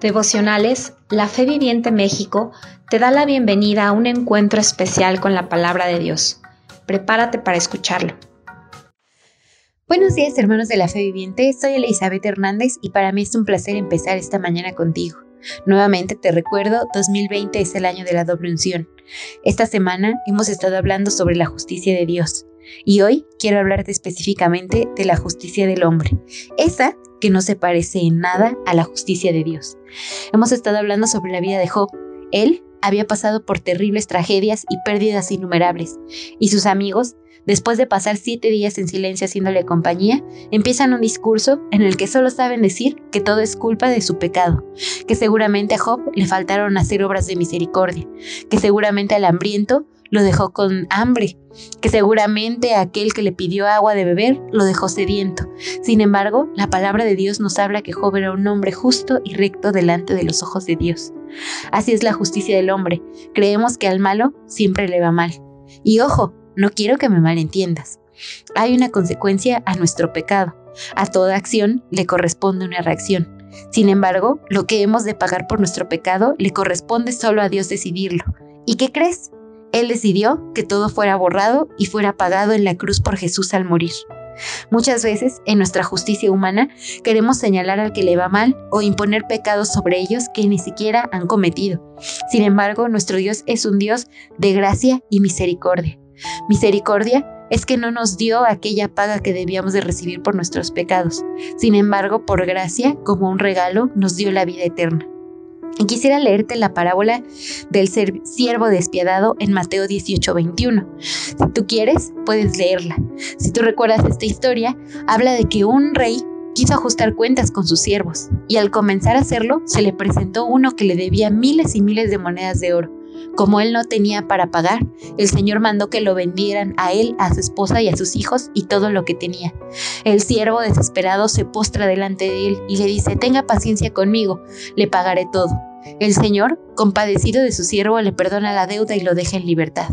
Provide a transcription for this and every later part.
Devocionales, la Fe Viviente México te da la bienvenida a un encuentro especial con la palabra de Dios. Prepárate para escucharlo. Buenos días hermanos de la Fe Viviente, soy Elizabeth Hernández y para mí es un placer empezar esta mañana contigo. Nuevamente te recuerdo, 2020 es el año de la doble unción. Esta semana hemos estado hablando sobre la justicia de Dios y hoy quiero hablarte específicamente de la justicia del hombre, esa que no se parece en nada a la justicia de Dios. Hemos estado hablando sobre la vida de Job. Él había pasado por terribles tragedias y pérdidas innumerables, y sus amigos, después de pasar siete días en silencio haciéndole compañía, empiezan un discurso en el que solo saben decir que todo es culpa de su pecado, que seguramente a Job le faltaron hacer obras de misericordia, que seguramente al hambriento lo dejó con hambre, que seguramente aquel que le pidió agua de beber lo dejó sediento. Sin embargo, la palabra de Dios nos habla que Job era un hombre justo y recto delante de los ojos de Dios. Así es la justicia del hombre. Creemos que al malo siempre le va mal. Y ojo, no quiero que me malentiendas. Hay una consecuencia a nuestro pecado. A toda acción le corresponde una reacción. Sin embargo, lo que hemos de pagar por nuestro pecado le corresponde solo a Dios decidirlo. ¿Y qué crees? Él decidió que todo fuera borrado y fuera pagado en la cruz por Jesús al morir. Muchas veces, en nuestra justicia humana, queremos señalar al que le va mal o imponer pecados sobre ellos que ni siquiera han cometido. Sin embargo, nuestro Dios es un Dios de gracia y misericordia. Misericordia es que no nos dio aquella paga que debíamos de recibir por nuestros pecados. Sin embargo, por gracia, como un regalo, nos dio la vida eterna. Y quisiera leerte la parábola del siervo despiadado en Mateo 18:21. Si tú quieres, puedes leerla. Si tú recuerdas esta historia, habla de que un rey quiso ajustar cuentas con sus siervos y al comenzar a hacerlo se le presentó uno que le debía miles y miles de monedas de oro. Como él no tenía para pagar, el Señor mandó que lo vendieran a él, a su esposa y a sus hijos y todo lo que tenía. El siervo desesperado se postra delante de él y le dice, tenga paciencia conmigo, le pagaré todo. El Señor, compadecido de su siervo, le perdona la deuda y lo deja en libertad.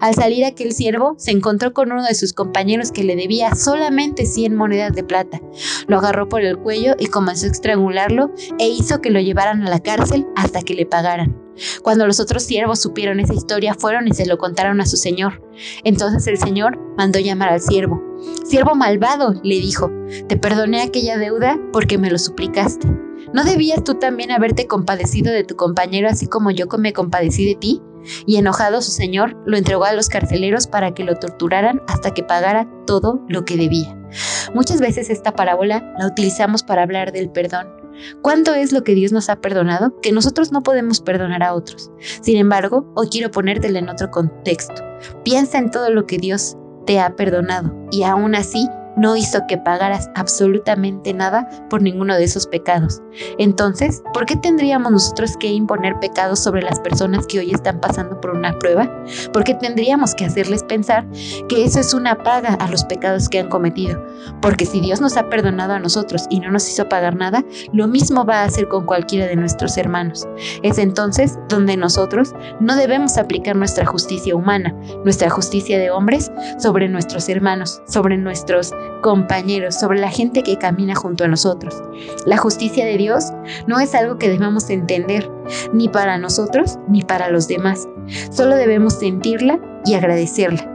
Al salir aquel siervo, se encontró con uno de sus compañeros que le debía solamente 100 monedas de plata. Lo agarró por el cuello y comenzó a estrangularlo e hizo que lo llevaran a la cárcel hasta que le pagaran. Cuando los otros siervos supieron esa historia, fueron y se lo contaron a su señor. Entonces el señor mandó llamar al siervo. Siervo malvado, le dijo, te perdoné aquella deuda porque me lo suplicaste. ¿No debías tú también haberte compadecido de tu compañero así como yo me compadecí de ti? Y enojado su señor, lo entregó a los carceleros para que lo torturaran hasta que pagara todo lo que debía. Muchas veces esta parábola la utilizamos para hablar del perdón. ¿Cuánto es lo que Dios nos ha perdonado que nosotros no podemos perdonar a otros? Sin embargo, hoy quiero ponértela en otro contexto. Piensa en todo lo que Dios te ha perdonado y aún así no hizo que pagaras absolutamente nada por ninguno de esos pecados. Entonces, ¿por qué tendríamos nosotros que imponer pecados sobre las personas que hoy están pasando por una prueba? ¿Por qué tendríamos que hacerles pensar que eso es una paga a los pecados que han cometido? Porque si Dios nos ha perdonado a nosotros y no nos hizo pagar nada, lo mismo va a hacer con cualquiera de nuestros hermanos. Es entonces donde nosotros no debemos aplicar nuestra justicia humana, nuestra justicia de hombres sobre nuestros hermanos, sobre nuestros compañeros, sobre la gente que camina junto a nosotros. La justicia de Dios no es algo que debamos entender, ni para nosotros ni para los demás. Solo debemos sentirla y agradecerla.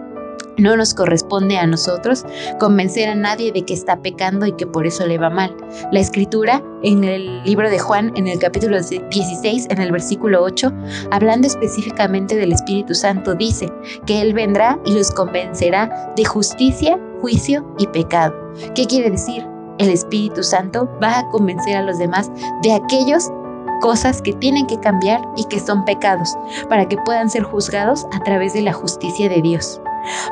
No nos corresponde a nosotros convencer a nadie de que está pecando y que por eso le va mal. La escritura en el libro de Juan, en el capítulo 16, en el versículo 8, hablando específicamente del Espíritu Santo, dice que Él vendrá y los convencerá de justicia, juicio y pecado. ¿Qué quiere decir? El Espíritu Santo va a convencer a los demás de aquellos cosas que tienen que cambiar y que son pecados, para que puedan ser juzgados a través de la justicia de Dios.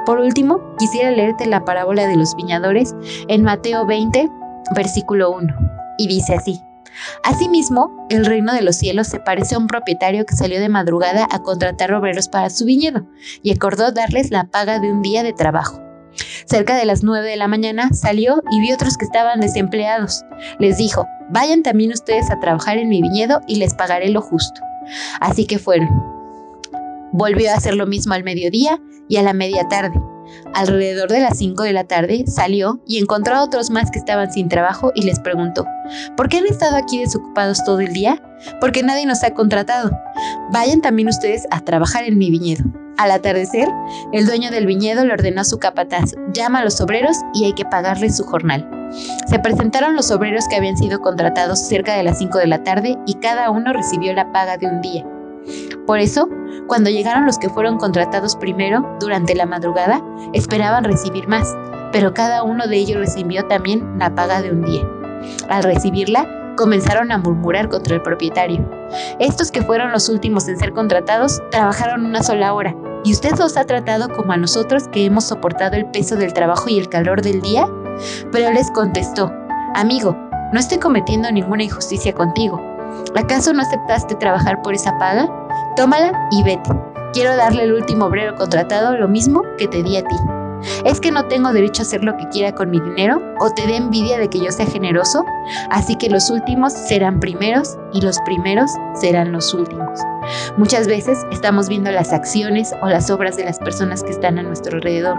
Por último, quisiera leerte la parábola de los viñadores en Mateo 20, versículo 1, y dice así. Asimismo, el reino de los cielos se parece a un propietario que salió de madrugada a contratar obreros para su viñedo y acordó darles la paga de un día de trabajo. Cerca de las nueve de la mañana salió y vio otros que estaban desempleados. Les dijo, vayan también ustedes a trabajar en mi viñedo y les pagaré lo justo. Así que fueron. Volvió a hacer lo mismo al mediodía y a la media tarde. Alrededor de las 5 de la tarde salió y encontró a otros más que estaban sin trabajo y les preguntó, ¿por qué han estado aquí desocupados todo el día? Porque nadie nos ha contratado. Vayan también ustedes a trabajar en mi viñedo. Al atardecer, el dueño del viñedo le ordenó a su capataz, llama a los obreros y hay que pagarles su jornal. Se presentaron los obreros que habían sido contratados cerca de las 5 de la tarde y cada uno recibió la paga de un día. Por eso, cuando llegaron los que fueron contratados primero, durante la madrugada, esperaban recibir más, pero cada uno de ellos recibió también la paga de un día. Al recibirla, comenzaron a murmurar contra el propietario. Estos que fueron los últimos en ser contratados trabajaron una sola hora, y usted los ha tratado como a nosotros que hemos soportado el peso del trabajo y el calor del día. Pero les contestó, amigo, no estoy cometiendo ninguna injusticia contigo. ¿Acaso no aceptaste trabajar por esa paga? Tómala y vete. Quiero darle al último obrero contratado lo mismo que te di a ti. ¿Es que no tengo derecho a hacer lo que quiera con mi dinero? ¿O te dé envidia de que yo sea generoso? Así que los últimos serán primeros y los primeros serán los últimos. Muchas veces estamos viendo las acciones o las obras de las personas que están a nuestro alrededor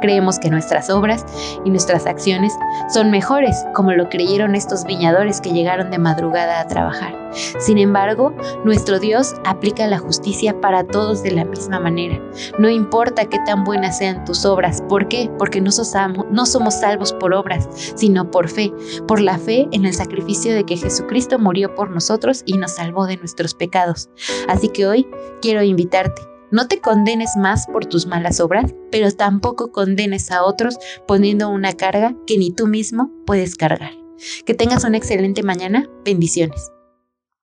Creemos que nuestras obras y nuestras acciones son mejores, como lo creyeron estos viñadores que llegaron de madrugada a trabajar. Sin embargo, nuestro Dios aplica la justicia para todos de la misma manera. No importa qué tan buenas sean tus obras. ¿Por qué? Porque no, no somos salvos por obras, sino por fe, por la fe en el sacrificio de que Jesucristo murió por nosotros y nos salvó de nuestros pecados. Así que hoy quiero invitarte no te condenes más por tus malas obras, pero tampoco condenes a otros poniendo una carga que ni tú mismo puedes cargar. Que tengas una excelente mañana. Bendiciones.